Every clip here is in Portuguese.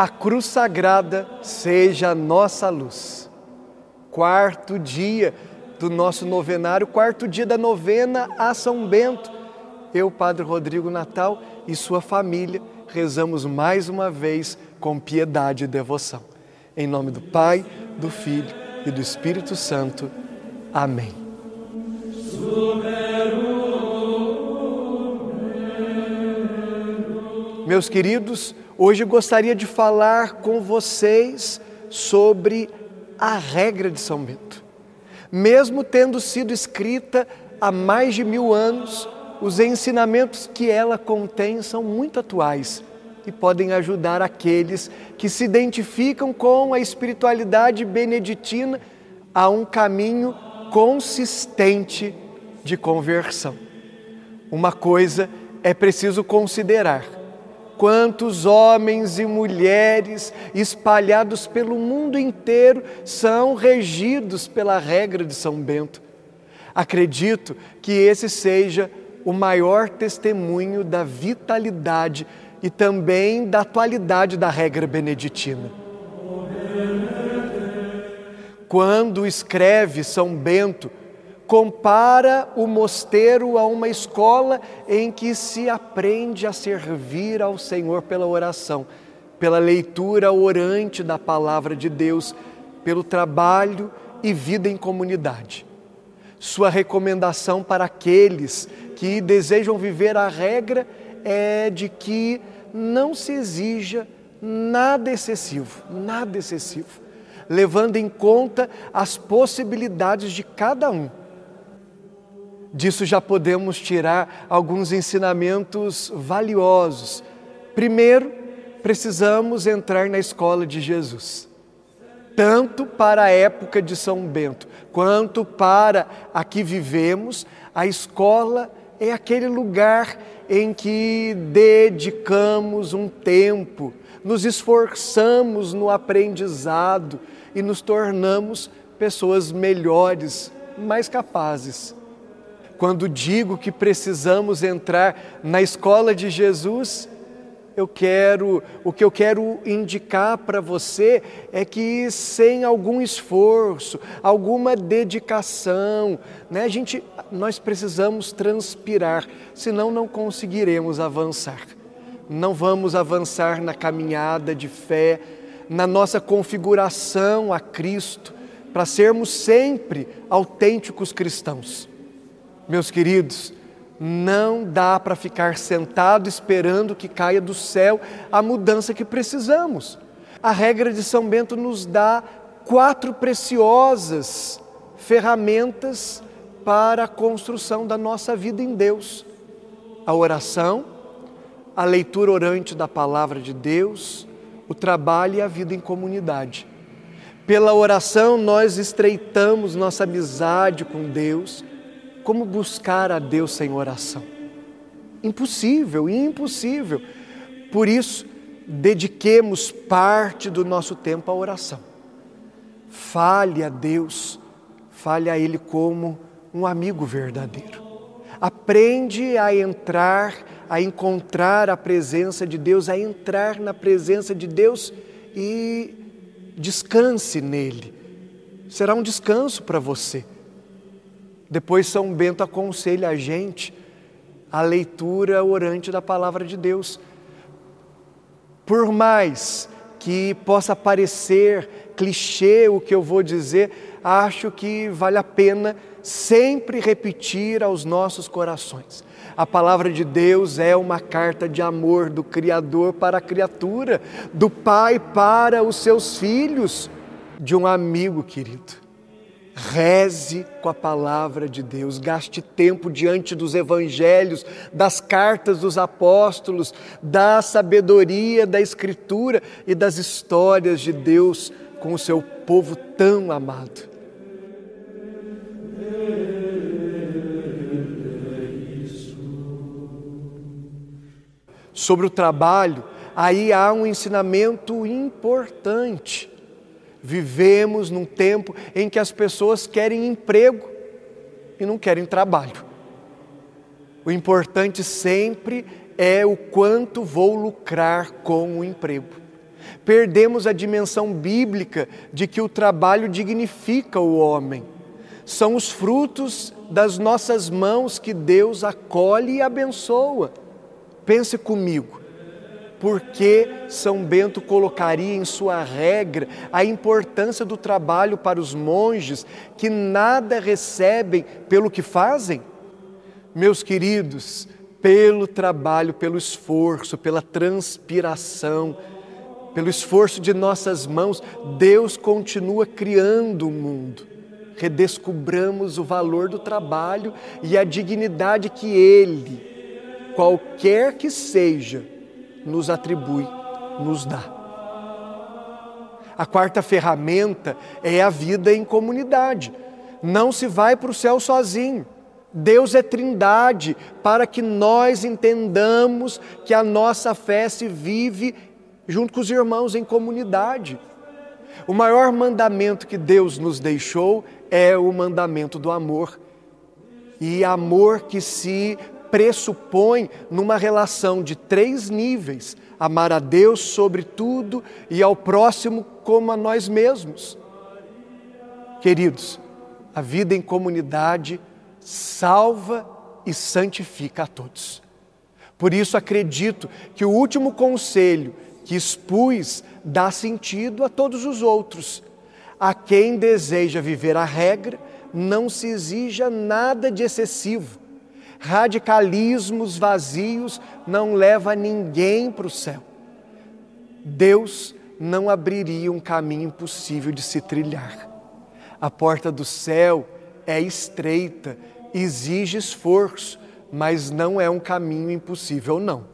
a cruz sagrada seja a nossa luz. Quarto dia do nosso novenário, quarto dia da novena a São Bento. Eu, Padre Rodrigo Natal e sua família rezamos mais uma vez com piedade e devoção. Em nome do Pai, do Filho e do Espírito Santo. Amém. Meus queridos, hoje gostaria de falar com vocês sobre a regra de São Bento. Mesmo tendo sido escrita há mais de mil anos, os ensinamentos que ela contém são muito atuais e podem ajudar aqueles que se identificam com a espiritualidade beneditina a um caminho consistente de conversão. Uma coisa é preciso considerar: quantos homens e mulheres espalhados pelo mundo inteiro são regidos pela regra de São Bento. Acredito que esse seja o maior testemunho da vitalidade e também da atualidade da regra beneditina. Quando escreve São Bento, compara o mosteiro a uma escola em que se aprende a servir ao Senhor pela oração, pela leitura orante da palavra de Deus, pelo trabalho e vida em comunidade. Sua recomendação para aqueles que desejam viver a regra é de que não se exija nada excessivo, nada excessivo, levando em conta as possibilidades de cada um. Disso já podemos tirar alguns ensinamentos valiosos. Primeiro, precisamos entrar na escola de Jesus. Tanto para a época de São Bento, quanto para a que vivemos, a escola é aquele lugar em que dedicamos um tempo, nos esforçamos no aprendizado e nos tornamos pessoas melhores, mais capazes. Quando digo que precisamos entrar na escola de Jesus, eu quero, o que eu quero indicar para você é que sem algum esforço, alguma dedicação, né, a gente, nós precisamos transpirar, senão não conseguiremos avançar. Não vamos avançar na caminhada de fé, na nossa configuração a Cristo, para sermos sempre autênticos cristãos. Meus queridos, não dá para ficar sentado esperando que caia do céu a mudança que precisamos. A regra de São Bento nos dá quatro preciosas ferramentas para a construção da nossa vida em Deus: a oração, a leitura orante da palavra de Deus, o trabalho e a vida em comunidade. Pela oração, nós estreitamos nossa amizade com Deus como buscar a Deus sem oração? Impossível, impossível. Por isso, dediquemos parte do nosso tempo à oração. Fale a Deus, fale a Ele como um amigo verdadeiro. Aprende a entrar, a encontrar a presença de Deus, a entrar na presença de Deus e descanse nele. Será um descanso para você. Depois São Bento aconselha a gente a leitura orante da palavra de Deus. Por mais que possa parecer clichê o que eu vou dizer, acho que vale a pena sempre repetir aos nossos corações. A palavra de Deus é uma carta de amor do Criador para a criatura, do Pai para os seus filhos, de um amigo querido. Reze com a palavra de Deus, gaste tempo diante dos evangelhos, das cartas dos apóstolos, da sabedoria da Escritura e das histórias de Deus com o seu povo tão amado. Sobre o trabalho, aí há um ensinamento importante Vivemos num tempo em que as pessoas querem emprego e não querem trabalho. O importante sempre é o quanto vou lucrar com o emprego. Perdemos a dimensão bíblica de que o trabalho dignifica o homem. São os frutos das nossas mãos que Deus acolhe e abençoa. Pense comigo, por que São Bento colocaria em sua regra a importância do trabalho para os monges que nada recebem pelo que fazem? Meus queridos, pelo trabalho, pelo esforço, pela transpiração, pelo esforço de nossas mãos, Deus continua criando o mundo. Redescobramos o valor do trabalho e a dignidade que Ele, qualquer que seja, nos atribui, nos dá. A quarta ferramenta é a vida em comunidade. Não se vai para o céu sozinho. Deus é trindade para que nós entendamos que a nossa fé se vive junto com os irmãos em comunidade. O maior mandamento que Deus nos deixou é o mandamento do amor. E amor que se pressupõe numa relação de três níveis: amar a Deus sobre tudo e ao próximo como a nós mesmos. Queridos, a vida em comunidade salva e santifica a todos. Por isso acredito que o último conselho que expus dá sentido a todos os outros. A quem deseja viver a regra, não se exija nada de excessivo radicalismos vazios não leva ninguém para o céu. Deus não abriria um caminho impossível de se trilhar. A porta do céu é estreita, exige esforço, mas não é um caminho impossível, não.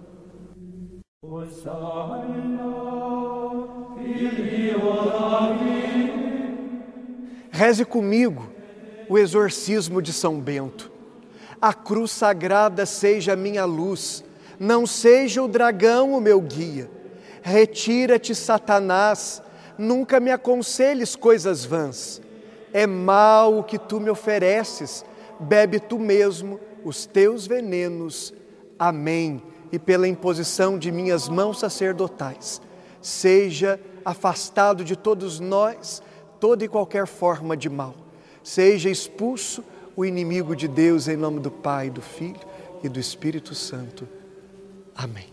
Reze comigo o exorcismo de São Bento a cruz sagrada seja minha luz, não seja o dragão o meu guia. Retira-te, Satanás, nunca me aconselhes coisas vãs. É mal o que tu me ofereces, bebe tu mesmo os teus venenos. Amém. E pela imposição de minhas mãos sacerdotais, seja afastado de todos nós toda e qualquer forma de mal, seja expulso o inimigo de Deus, em nome do Pai, do Filho e do Espírito Santo. Amém.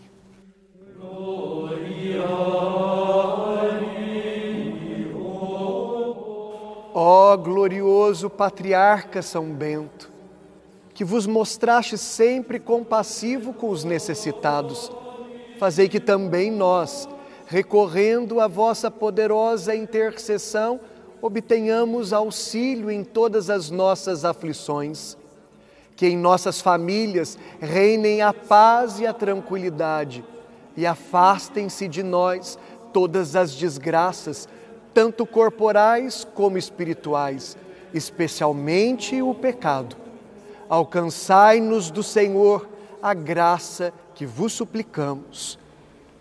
Ó oh, glorioso patriarca São Bento, que vos mostraste sempre compassivo com os necessitados, fazei que também nós, recorrendo à vossa poderosa intercessão, obtenhamos auxílio em todas as nossas aflições, que em nossas famílias reinem a paz e a tranquilidade e afastem-se de nós todas as desgraças, tanto corporais como espirituais, especialmente o pecado. Alcançai-nos do Senhor a graça que vos suplicamos.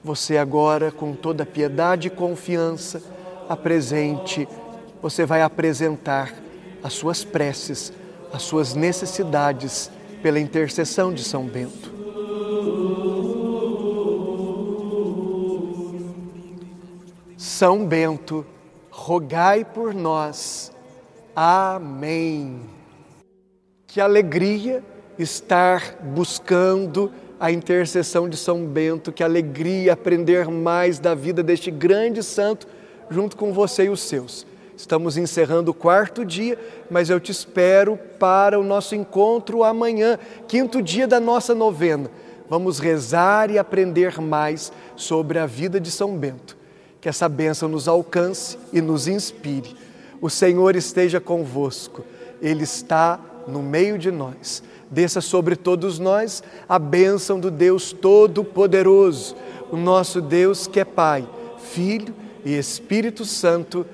Você agora, com toda piedade e confiança, apresente você vai apresentar as suas preces, as suas necessidades pela intercessão de São Bento. São Bento, rogai por nós. Amém. Que alegria estar buscando a intercessão de São Bento, que alegria aprender mais da vida deste grande santo junto com você e os seus. Estamos encerrando o quarto dia, mas eu te espero para o nosso encontro amanhã, quinto dia da nossa novena. Vamos rezar e aprender mais sobre a vida de São Bento. Que essa bênção nos alcance e nos inspire. O Senhor esteja convosco, Ele está no meio de nós. Desça sobre todos nós a bênção do Deus Todo-Poderoso, o nosso Deus que é Pai, Filho e Espírito Santo.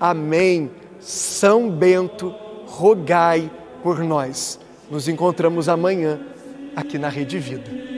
Amém. São Bento, rogai por nós. Nos encontramos amanhã aqui na Rede Vida.